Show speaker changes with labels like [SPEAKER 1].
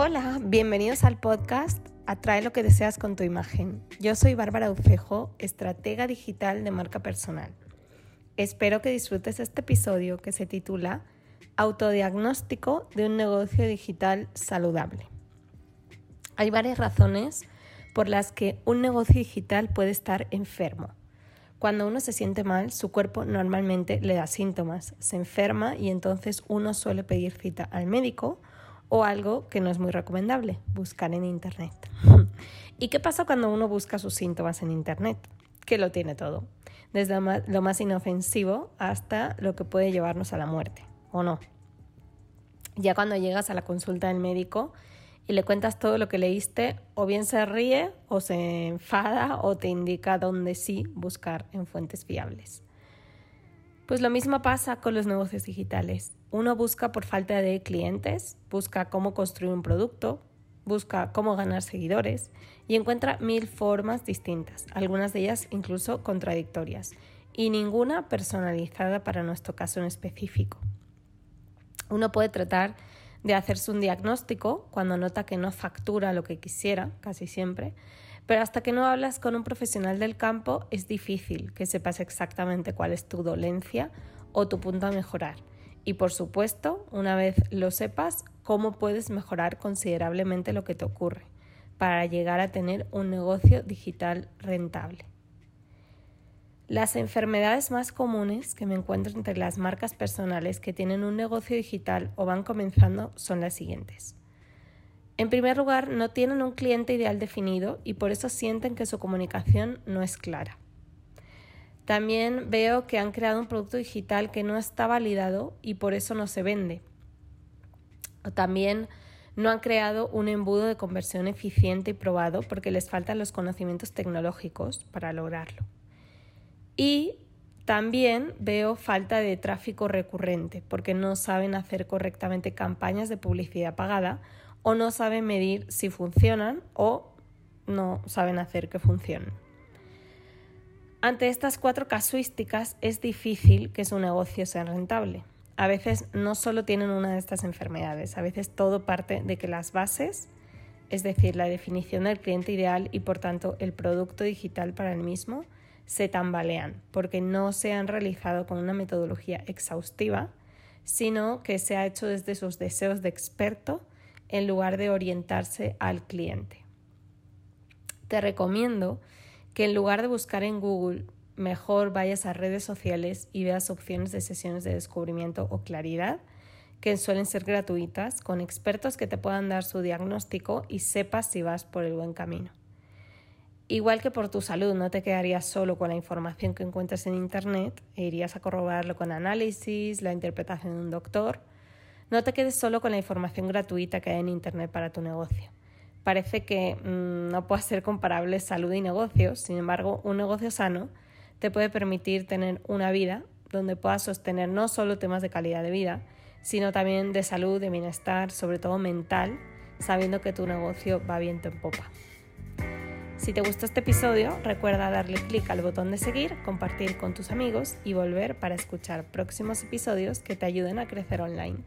[SPEAKER 1] Hola, bienvenidos al podcast Atrae lo que deseas con tu imagen. Yo soy Bárbara Ucejo, estratega digital de marca personal. Espero que disfrutes este episodio que se titula Autodiagnóstico de un negocio digital saludable. Hay varias razones por las que un negocio digital puede estar enfermo. Cuando uno se siente mal, su cuerpo normalmente le da síntomas, se enferma y entonces uno suele pedir cita al médico o algo que no es muy recomendable, buscar en Internet. ¿Y qué pasa cuando uno busca sus síntomas en Internet? Que lo tiene todo, desde lo más inofensivo hasta lo que puede llevarnos a la muerte, ¿o no? Ya cuando llegas a la consulta del médico y le cuentas todo lo que leíste, o bien se ríe o se enfada o te indica dónde sí buscar en fuentes fiables. Pues lo mismo pasa con los negocios digitales. Uno busca por falta de clientes, busca cómo construir un producto, busca cómo ganar seguidores y encuentra mil formas distintas, algunas de ellas incluso contradictorias, y ninguna personalizada para nuestro caso en específico. Uno puede tratar de hacerse un diagnóstico cuando nota que no factura lo que quisiera, casi siempre, pero hasta que no hablas con un profesional del campo es difícil que sepas exactamente cuál es tu dolencia o tu punto a mejorar. Y por supuesto, una vez lo sepas, cómo puedes mejorar considerablemente lo que te ocurre para llegar a tener un negocio digital rentable. Las enfermedades más comunes que me encuentro entre las marcas personales que tienen un negocio digital o van comenzando son las siguientes. En primer lugar, no tienen un cliente ideal definido y por eso sienten que su comunicación no es clara. También veo que han creado un producto digital que no está validado y por eso no se vende. También no han creado un embudo de conversión eficiente y probado porque les faltan los conocimientos tecnológicos para lograrlo. Y también veo falta de tráfico recurrente porque no saben hacer correctamente campañas de publicidad pagada o no saben medir si funcionan o no saben hacer que funcionen. Ante estas cuatro casuísticas es difícil que su negocio sea rentable. A veces no solo tienen una de estas enfermedades, a veces todo parte de que las bases, es decir, la definición del cliente ideal y por tanto el producto digital para el mismo, se tambalean porque no se han realizado con una metodología exhaustiva, sino que se ha hecho desde sus deseos de experto en lugar de orientarse al cliente. Te recomiendo que en lugar de buscar en Google, mejor vayas a redes sociales y veas opciones de sesiones de descubrimiento o claridad, que suelen ser gratuitas, con expertos que te puedan dar su diagnóstico y sepas si vas por el buen camino. Igual que por tu salud, no te quedarías solo con la información que encuentras en Internet e irías a corroborarlo con análisis, la interpretación de un doctor, no te quedes solo con la información gratuita que hay en Internet para tu negocio. Parece que mm, no puede ser comparable salud y negocios, sin embargo, un negocio sano te puede permitir tener una vida donde puedas sostener no solo temas de calidad de vida, sino también de salud, de bienestar, sobre todo mental, sabiendo que tu negocio va viento en popa. Si te gustó este episodio, recuerda darle clic al botón de seguir, compartir con tus amigos y volver para escuchar próximos episodios que te ayuden a crecer online.